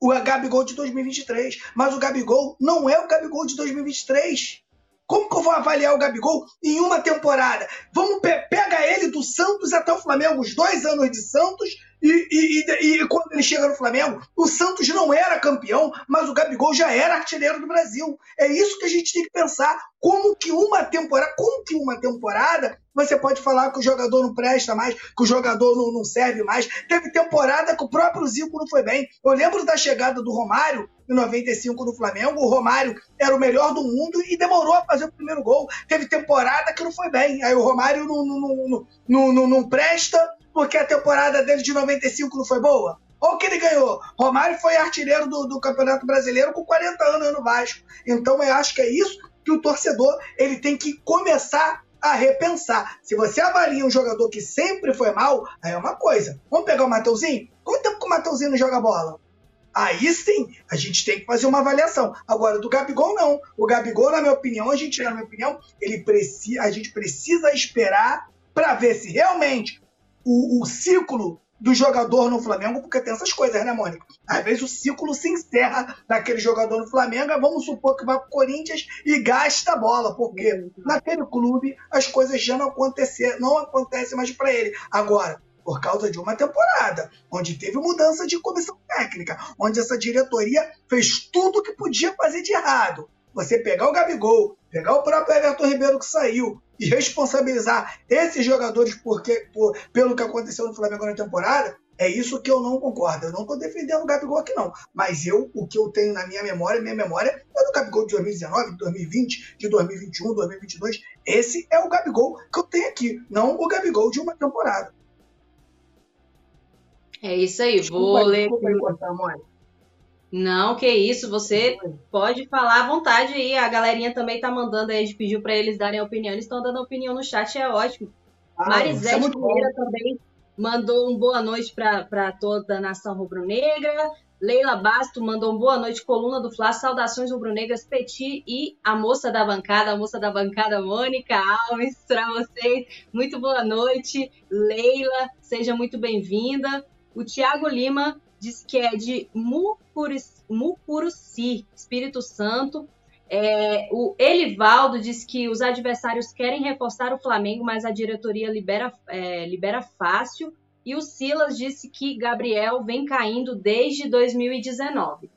o Gabigol de 2023. Mas o Gabigol não é o Gabigol de 2023. Como que eu vou avaliar o Gabigol em uma temporada? Vamos pe pega ele do Santos até o Flamengo, os dois anos de Santos, e, e, e, e, quando ele chega no Flamengo, o Santos não era campeão, mas o Gabigol já era artilheiro do Brasil. É isso que a gente tem que pensar. Como que uma temporada, como que uma temporada você pode falar que o jogador não presta mais, que o jogador não, não serve mais. Teve temporada que o próprio Zico não foi bem. Eu lembro da chegada do Romário em 95 no Flamengo. O Romário era o melhor do mundo e demorou a fazer o primeiro gol. Teve temporada que não foi bem. Aí o Romário não, não, não, não, não presta porque a temporada dele de 95 não foi boa? Olha o que ele ganhou. Romário foi artilheiro do, do, Campeonato Brasileiro com 40 anos no Vasco. Então eu acho que é isso que o torcedor ele tem que começar a repensar. Se você avalia um jogador que sempre foi mal, aí é uma coisa. Vamos pegar o Mateuzinho? Quanto tempo que o Mateuzinho não joga bola? Aí sim, a gente tem que fazer uma avaliação. Agora, do Gabigol, não. O Gabigol, na minha opinião, a gente, na minha opinião, ele precisa, a gente precisa esperar para ver se realmente o, o ciclo do jogador no Flamengo, porque tem essas coisas, né, Mônica? Às vezes o ciclo se encerra daquele jogador no Flamengo, vamos supor que vai para o Corinthians e gasta a bola, porque naquele clube as coisas já não acontecem, não acontecem mais para ele. Agora, por causa de uma temporada, onde teve mudança de comissão técnica, onde essa diretoria fez tudo o que podia fazer de errado. Você pegar o Gabigol, pegar o próprio Everton Ribeiro que saiu, e responsabilizar esses jogadores porque, por, pelo que aconteceu no Flamengo na temporada, é isso que eu não concordo. Eu não estou defendendo o Gabigol aqui, não. Mas eu, o que eu tenho na minha memória, minha memória é do Gabigol de 2019, de 2020, de 2021, 2022. Esse é o Gabigol que eu tenho aqui, não o Gabigol de uma temporada. É isso aí, vou ler. Desculpa, não, que isso, você pode falar à vontade aí. A galerinha também tá mandando aí, a gente pediu para eles darem opinião. Eles estão dando opinião no chat, é ótimo. Ah, Marisete é Pereira também mandou um boa noite para toda a nação rubro-negra. Leila Basto mandou um boa noite, coluna do Fla, saudações rubro-negras, Petit e a moça da bancada, a moça da bancada Mônica Alves, para vocês. Muito boa noite, Leila, seja muito bem-vinda. O Tiago Lima diz que é de Mucuruci, Espírito Santo. É, o Elivaldo diz que os adversários querem reforçar o Flamengo, mas a diretoria libera, é, libera fácil. E o Silas disse que Gabriel vem caindo desde 2019.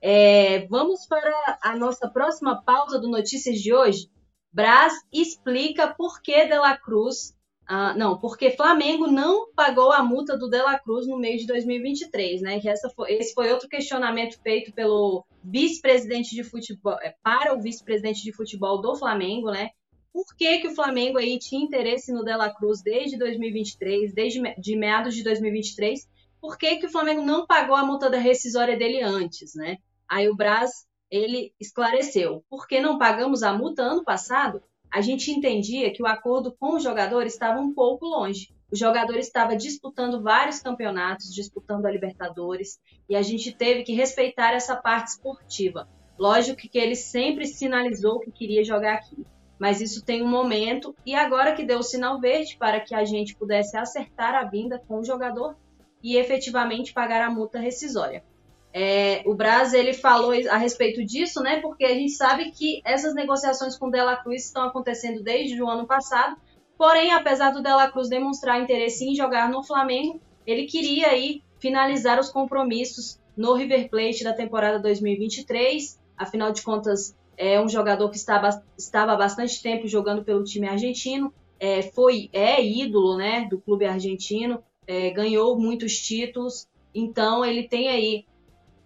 É, vamos para a nossa próxima pauta do Notícias de hoje. Braz explica por que Dela Cruz ah, não, porque Flamengo não pagou a multa do Dela Cruz no mês de 2023, né? essa foi, esse foi outro questionamento feito pelo vice-presidente de futebol, é, para o vice-presidente de futebol do Flamengo, né? Por que, que o Flamengo aí tinha interesse no Dela Cruz desde 2023, desde de meados de 2023? Por que, que o Flamengo não pagou a multa da rescisória dele antes, né? Aí o Braz, ele esclareceu. Por que não pagamos a multa ano passado? A gente entendia que o acordo com o jogador estava um pouco longe. O jogador estava disputando vários campeonatos, disputando a Libertadores, e a gente teve que respeitar essa parte esportiva. Lógico que ele sempre sinalizou que queria jogar aqui, mas isso tem um momento, e agora que deu o sinal verde para que a gente pudesse acertar a vinda com o jogador e efetivamente pagar a multa rescisória. É, o Braz ele falou a respeito disso, né? Porque a gente sabe que essas negociações com o Dela Cruz estão acontecendo desde o ano passado. Porém, apesar do Dela Cruz demonstrar interesse em jogar no Flamengo, ele queria aí finalizar os compromissos no River Plate da temporada 2023. Afinal de contas, é um jogador que estava, estava há bastante tempo jogando pelo time argentino, é, foi é ídolo, né, do clube argentino, é, ganhou muitos títulos. Então, ele tem aí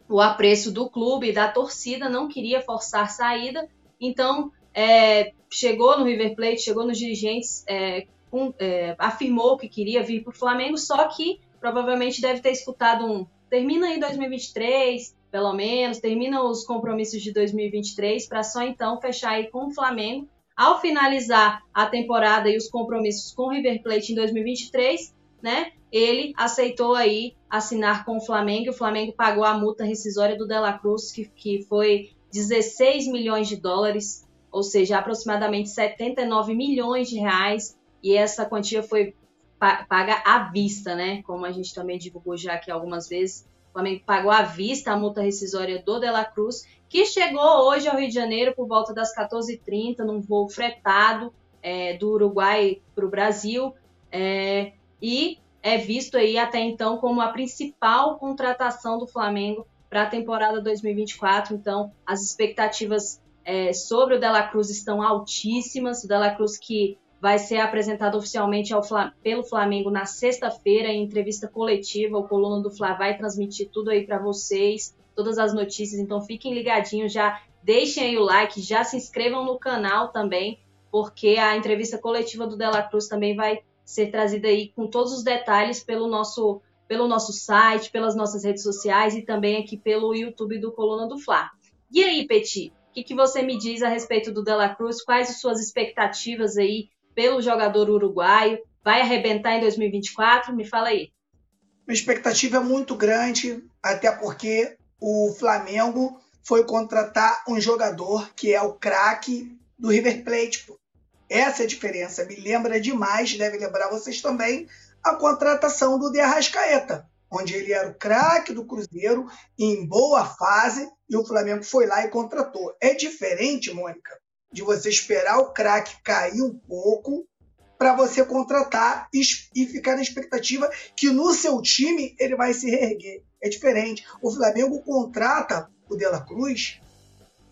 o apreço do clube e da torcida, não queria forçar saída, então é, chegou no River Plate, chegou nos dirigentes, é, com, é, afirmou que queria vir para o Flamengo, só que provavelmente deve ter escutado um termina em 2023, pelo menos, termina os compromissos de 2023 para só então fechar aí com o Flamengo. Ao finalizar a temporada e os compromissos com o River Plate em 2023, né? Ele aceitou aí assinar com o Flamengo. O Flamengo pagou a multa rescisória do Dela Cruz, que, que foi 16 milhões de dólares, ou seja, aproximadamente 79 milhões de reais. E essa quantia foi paga à vista, né? Como a gente também divulgou já aqui algumas vezes. O Flamengo pagou à vista a multa rescisória do Dela Cruz, que chegou hoje ao Rio de Janeiro por volta das 14h30, num voo fretado é, do Uruguai para o Brasil. É, e é visto aí até então como a principal contratação do Flamengo para a temporada 2024. Então, as expectativas é, sobre o Dela Cruz estão altíssimas. O Dela Cruz que vai ser apresentado oficialmente ao, pelo Flamengo na sexta-feira em entrevista coletiva. O Coluna do Fla vai transmitir tudo aí para vocês, todas as notícias. Então, fiquem ligadinhos, já deixem aí o like, já se inscrevam no canal também, porque a entrevista coletiva do Dela Cruz também vai ser trazida aí com todos os detalhes pelo nosso, pelo nosso site, pelas nossas redes sociais e também aqui pelo YouTube do Coluna do Fla. E aí, Petit, o que, que você me diz a respeito do Dela Cruz? Quais as suas expectativas aí pelo jogador uruguaio? Vai arrebentar em 2024? Me fala aí. Minha expectativa é muito grande, até porque o Flamengo foi contratar um jogador que é o craque do River Plate. Essa é a diferença. Me lembra demais, deve lembrar vocês também, a contratação do De Arrascaeta, onde ele era o craque do Cruzeiro, em boa fase, e o Flamengo foi lá e contratou. É diferente, Mônica, de você esperar o craque cair um pouco para você contratar e ficar na expectativa que no seu time ele vai se reerguer. É diferente. O Flamengo contrata o De La Cruz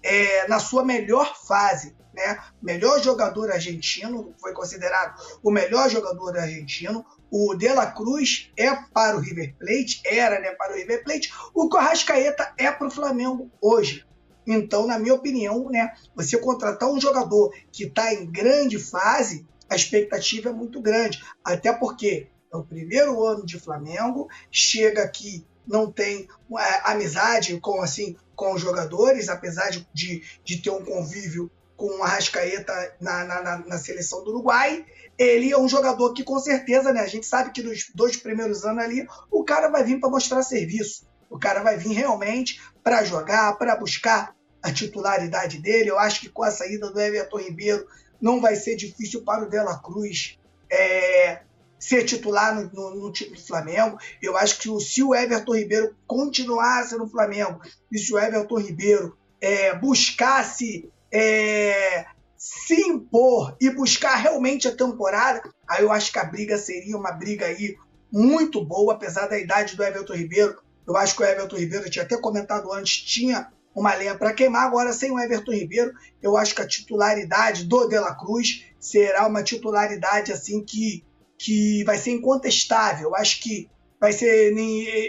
é, na sua melhor fase né? Melhor jogador argentino, foi considerado o melhor jogador argentino. O De La Cruz é para o River Plate, era né, para o River Plate. O Corrascaeta é para o Flamengo hoje. Então, na minha opinião, né, você contratar um jogador que está em grande fase, a expectativa é muito grande. Até porque é o primeiro ano de Flamengo, chega aqui não tem é, amizade com assim com os jogadores, apesar de, de, ter um convívio com o Arrascaeta na, na, na, na seleção do Uruguai. Ele é um jogador que, com certeza, né, a gente sabe que nos dois primeiros anos ali, o cara vai vir para mostrar serviço. O cara vai vir realmente para jogar, para buscar a titularidade dele. Eu acho que com a saída do Everton Ribeiro não vai ser difícil para o Dela Cruz é, ser titular no, no, no, time do Flamengo. Eu acho que se o Everton Ribeiro continuasse no Flamengo e se o Everton Ribeiro é, buscasse é, se impor e buscar realmente a temporada, aí eu acho que a briga seria uma briga aí muito boa, apesar da idade do Everton Ribeiro. Eu acho que o Everton Ribeiro, eu tinha até comentado antes, tinha uma lenha para queimar. Agora, sem o Everton Ribeiro, eu acho que a titularidade do De La Cruz será uma titularidade assim que, que vai ser incontestável. Eu acho que vai ser,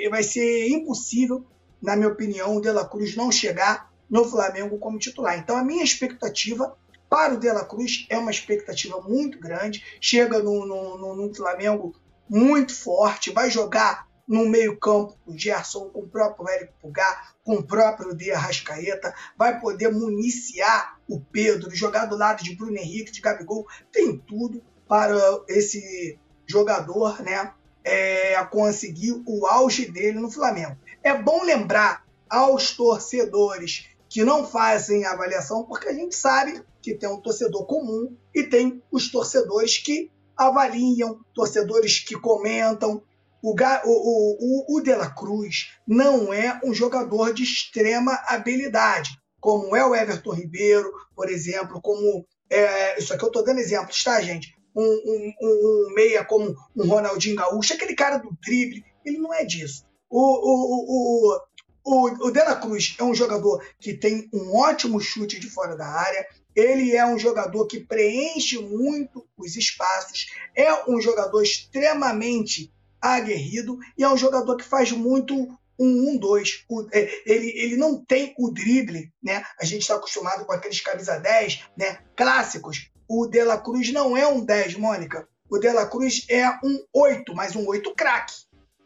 vai ser impossível, na minha opinião, o De La Cruz não chegar no Flamengo como titular. Então, a minha expectativa para o De La Cruz é uma expectativa muito grande. Chega no, no, no, Flamengo muito forte, vai jogar no meio-campo, o Gerson com o próprio Érico Pulgar, com o próprio De Arrascaeta, vai poder municiar o Pedro, jogar do lado de Bruno Henrique, de Gabigol, tem tudo para esse jogador né, é, conseguir o auge dele no Flamengo. É bom lembrar aos torcedores que não fazem avaliação, porque a gente sabe que tem um torcedor comum e tem os torcedores que avaliam, torcedores que comentam, o, o, o, o De La Cruz não é um jogador de extrema habilidade, como é o Everton Ribeiro, por exemplo, como. É, isso aqui eu estou dando exemplos, tá, gente? Um, um, um, meia como um Ronaldinho Gaúcho, aquele cara do drible, ele não é disso. O, o, o, o, o De La Cruz é um jogador que tem um ótimo chute de fora da área, ele é um jogador que preenche muito os espaços, é um jogador extremamente aguerrido e é um jogador que faz muito um 1-2. Um, é, ele, ele não tem o drible, né? A gente está acostumado com aqueles camisa 10, né? Clássicos. O De La Cruz não é um 10, Mônica. O De La Cruz é um 8, mas um 8 craque.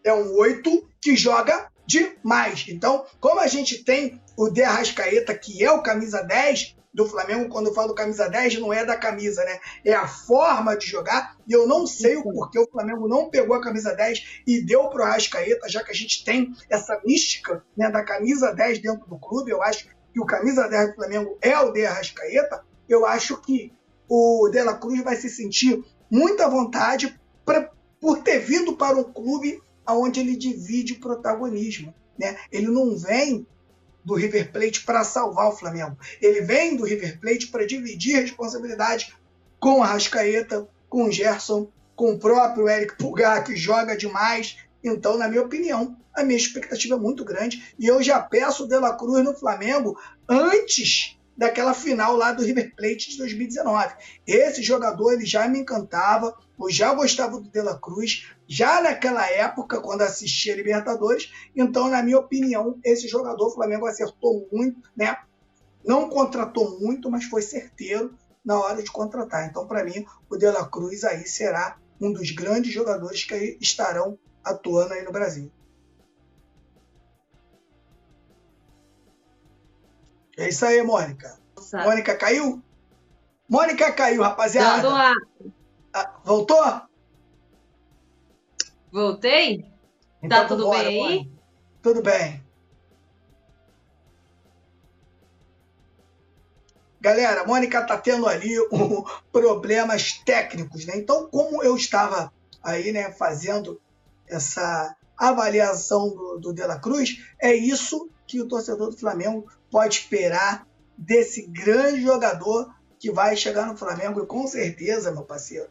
É um 8 que joga demais. Então, como a gente tem o De Arrascaeta, que é o camisa 10, do Flamengo, quando eu falo camisa 10, não é da camisa, né? É a forma de jogar. E eu não sei o porquê o Flamengo não pegou a camisa 10 e deu pro Arrascaeta, já que a gente tem essa mística né, da camisa 10 dentro do clube. Eu acho que o camisa 10 do Flamengo é o de Arrascaeta. Eu acho que o De La Cruz vai se sentir muita vontade pra, por ter vindo para um clube onde ele divide o protagonismo. Né? Ele não vem do River Plate para salvar o Flamengo. Ele vem do River Plate para dividir responsabilidade com a Rascaeta, com o Gerson, com o próprio Eric Pulgar, que joga demais. Então, na minha opinião, a minha expectativa é muito grande. E eu já peço o De La Cruz no Flamengo antes daquela final lá do River Plate de 2019. Esse jogador ele já me encantava, eu já gostava do De La Cruz, já naquela época, quando assistia Libertadores. Então, na minha opinião, esse jogador, o Flamengo acertou muito, né? Não contratou muito, mas foi certeiro na hora de contratar. Então, para mim, o De La Cruz aí será um dos grandes jogadores que estarão atuando aí no Brasil. É isso aí, Mônica. Nossa. Mônica caiu? Mônica caiu, rapaziada. Ah, voltou? Voltei? Então, tá tudo bora, bem aí? Tudo bem. Galera, a Mônica tá tendo ali um, problemas técnicos, né? Então, como eu estava aí, né, fazendo essa avaliação do, do De La Cruz, é isso que o torcedor do Flamengo pode esperar desse grande jogador que vai chegar no Flamengo e com certeza, meu parceiro,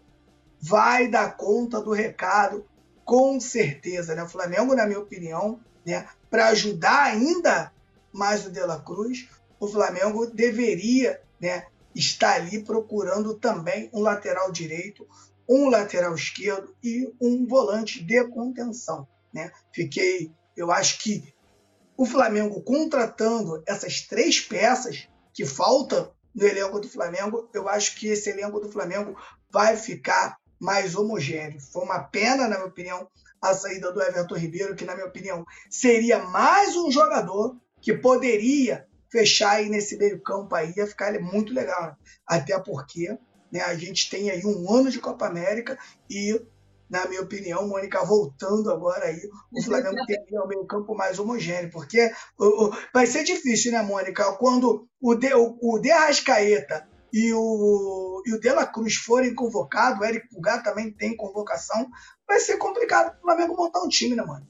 vai dar conta do recado, com certeza, né? O Flamengo, na minha opinião, né, para ajudar ainda mais o De La Cruz, o Flamengo deveria, né, estar ali procurando também um lateral direito, um lateral esquerdo e um volante de contenção, né? Fiquei, eu acho que o Flamengo contratando essas três peças que faltam no elenco do Flamengo, eu acho que esse elenco do Flamengo vai ficar mais homogêneo. Foi uma pena, na minha opinião, a saída do Everton Ribeiro, que, na minha opinião, seria mais um jogador que poderia fechar aí nesse meio campo aí, ia ficar muito legal. Até porque né, a gente tem aí um ano de Copa América e, na minha opinião, Mônica voltando agora aí, o Flamengo teria o meio campo mais homogêneo, porque o, o, vai ser difícil, né, Mônica? Quando o De, o, o e o, e o De La Cruz forem convocados, o Eric Pulgar também tem convocação, vai ser complicado para o Flamengo montar um time, né, mano?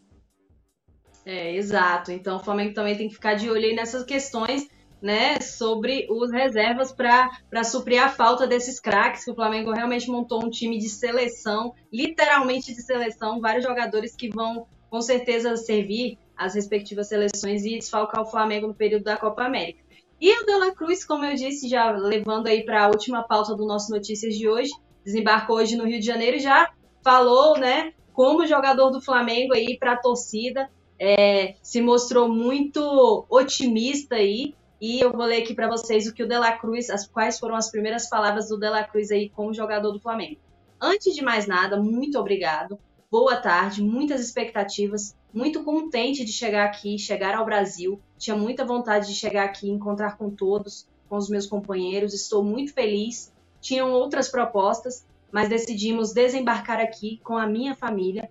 É, exato. Então o Flamengo também tem que ficar de olho aí nessas questões, né, sobre os reservas para suprir a falta desses craques, que o Flamengo realmente montou um time de seleção, literalmente de seleção, vários jogadores que vão com certeza servir as respectivas seleções e desfalcar o Flamengo no período da Copa América. E o De La Cruz, como eu disse, já levando aí para a última pauta do nosso Notícias de hoje, desembarcou hoje no Rio de Janeiro e já falou, né, como jogador do Flamengo aí para a torcida, é, se mostrou muito otimista aí. E eu vou ler aqui para vocês o que o Dela Cruz, as quais foram as primeiras palavras do Dela Cruz aí como jogador do Flamengo. Antes de mais nada, muito obrigado. Boa tarde, muitas expectativas, muito contente de chegar aqui, chegar ao Brasil. Tinha muita vontade de chegar aqui, encontrar com todos, com os meus companheiros. Estou muito feliz. Tinham outras propostas, mas decidimos desembarcar aqui com a minha família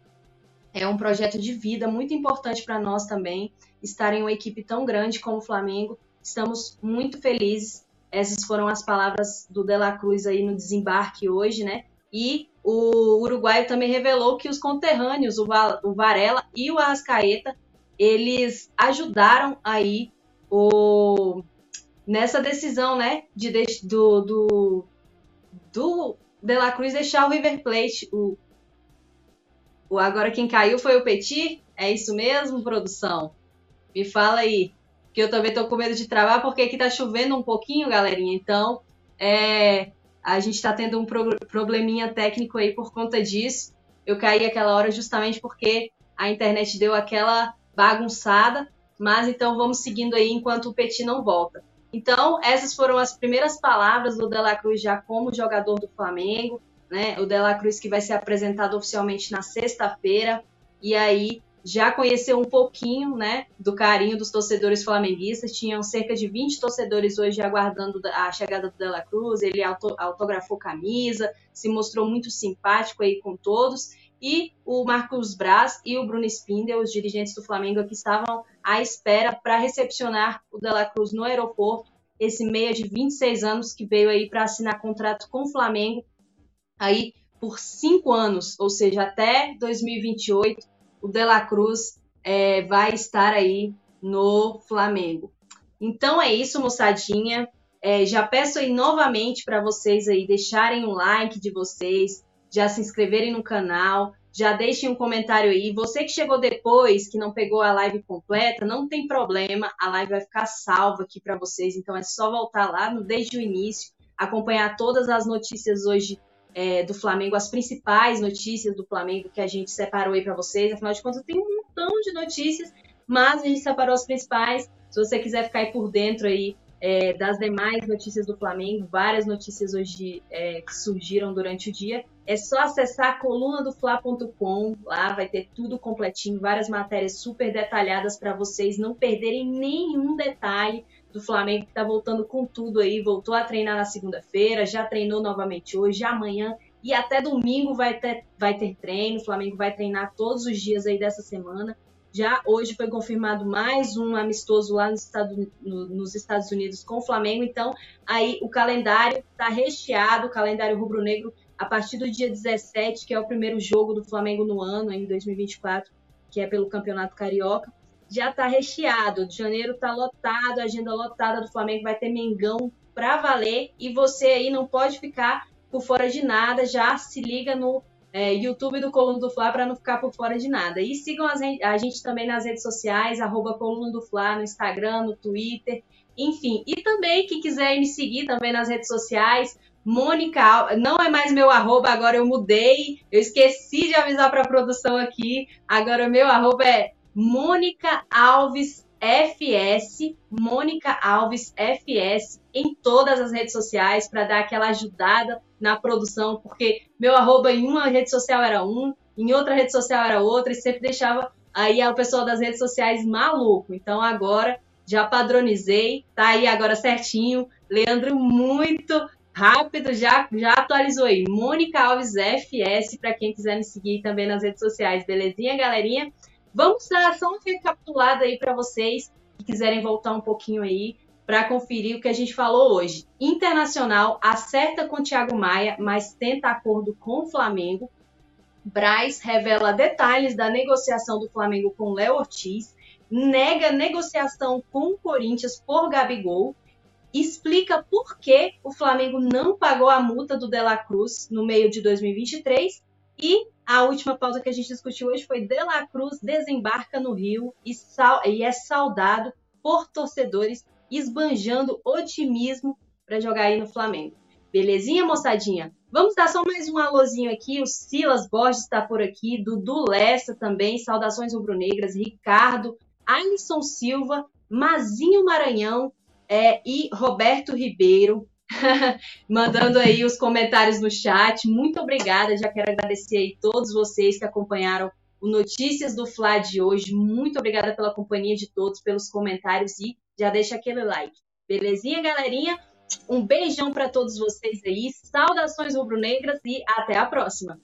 é um projeto de vida muito importante para nós também, estar em uma equipe tão grande como o Flamengo. Estamos muito felizes. Essas foram as palavras do De La Cruz aí no desembarque hoje, né? E o uruguaio também revelou que os conterrâneos, o Varela e o Arrascaeta, eles ajudaram aí o nessa decisão, né, de, do, do, do De La Cruz deixar o River Plate, o, o agora quem caiu foi o Petit? É isso mesmo, produção? Me fala aí. Que eu também tô com medo de travar, porque aqui tá chovendo um pouquinho, galerinha. Então, é, a gente tá tendo um pro, probleminha técnico aí por conta disso. Eu caí aquela hora justamente porque a internet deu aquela bagunçada. Mas então vamos seguindo aí enquanto o Petit não volta. Então, essas foram as primeiras palavras do Dela Cruz já como jogador do Flamengo né? O Dela Cruz que vai ser apresentado oficialmente na sexta-feira. E aí já conheceu um pouquinho, né, do carinho dos torcedores flamenguistas. Tinham cerca de 20 torcedores hoje aguardando a chegada do Dela Cruz. Ele autografou camisa, se mostrou muito simpático aí com todos. E o Marcos Braz e o Bruno Spindel, os dirigentes do Flamengo, que estavam à espera para recepcionar o Dela Cruz no aeroporto. Esse meia de 26 anos que veio aí para assinar contrato com o Flamengo aí por cinco anos, ou seja, até 2028, o De La Cruz é, vai estar aí no Flamengo. Então é isso, moçadinha. É, já peço aí novamente para vocês aí deixarem um like de vocês, já se inscreverem no canal, já deixem um comentário aí. Você que chegou depois, que não pegou a live completa, não tem problema, a live vai ficar salva aqui para vocês. Então é só voltar lá no, desde o início, acompanhar todas as notícias hoje é, do Flamengo, as principais notícias do Flamengo que a gente separou aí para vocês. Afinal de contas, tem um montão de notícias, mas a gente separou as principais. Se você quiser ficar por dentro aí é, das demais notícias do Flamengo, várias notícias hoje é, que surgiram durante o dia, é só acessar colunadofla.com, lá vai ter tudo completinho, várias matérias super detalhadas para vocês não perderem nenhum detalhe do Flamengo que está voltando com tudo aí, voltou a treinar na segunda-feira, já treinou novamente hoje, amanhã e até domingo vai ter, vai ter treino. O Flamengo vai treinar todos os dias aí dessa semana. Já hoje foi confirmado mais um amistoso lá nos Estados, no, nos Estados Unidos com o Flamengo. Então, aí o calendário está recheado, o calendário rubro-negro, a partir do dia 17, que é o primeiro jogo do Flamengo no ano, em 2024, que é pelo Campeonato Carioca já está recheado. De janeiro está lotado, a agenda lotada do Flamengo vai ter Mengão para valer e você aí não pode ficar por fora de nada. Já se liga no é, YouTube do Coluna do Fla para não ficar por fora de nada. E sigam a gente também nas redes sociais, arroba Coluna do Fla, no Instagram, no Twitter, enfim. E também, quem quiser me seguir também nas redes sociais, Mônica, não é mais meu arroba, agora eu mudei. Eu esqueci de avisar para a produção aqui. Agora o meu arroba é Mônica Alves FS, Mônica Alves FS, em todas as redes sociais para dar aquela ajudada na produção, porque meu arroba em uma rede social era um, em outra rede social era outra, e sempre deixava aí o pessoal das redes sociais maluco. Então agora já padronizei, tá aí agora certinho. Leandro, muito rápido, já, já atualizou aí. Mônica Alves FS, para quem quiser me seguir também nas redes sociais, belezinha, galerinha? Vamos dar só uma recapitulada aí para vocês que quiserem voltar um pouquinho aí para conferir o que a gente falou hoje. Internacional acerta com Thiago Maia, mas tenta acordo com o Flamengo. Braz revela detalhes da negociação do Flamengo com Léo Ortiz, nega negociação com o Corinthians por Gabigol, explica por que o Flamengo não pagou a multa do Dela Cruz no meio de 2023 e a última pauta que a gente discutiu hoje foi Dela Cruz desembarca no Rio e, e é saudado por torcedores esbanjando otimismo para jogar aí no Flamengo. Belezinha, moçadinha? Vamos dar só mais um alôzinho aqui. O Silas Borges está por aqui, Dudu Lessa também, saudações rubro-negras, Ricardo, Alisson Silva, Mazinho Maranhão é, e Roberto Ribeiro, mandando aí os comentários no chat. Muito obrigada, já quero agradecer aí todos vocês que acompanharam o Notícias do Fla de hoje. Muito obrigada pela companhia de todos, pelos comentários e já deixa aquele like. Belezinha, galerinha? Um beijão para todos vocês aí. Saudações rubro-negras e até a próxima.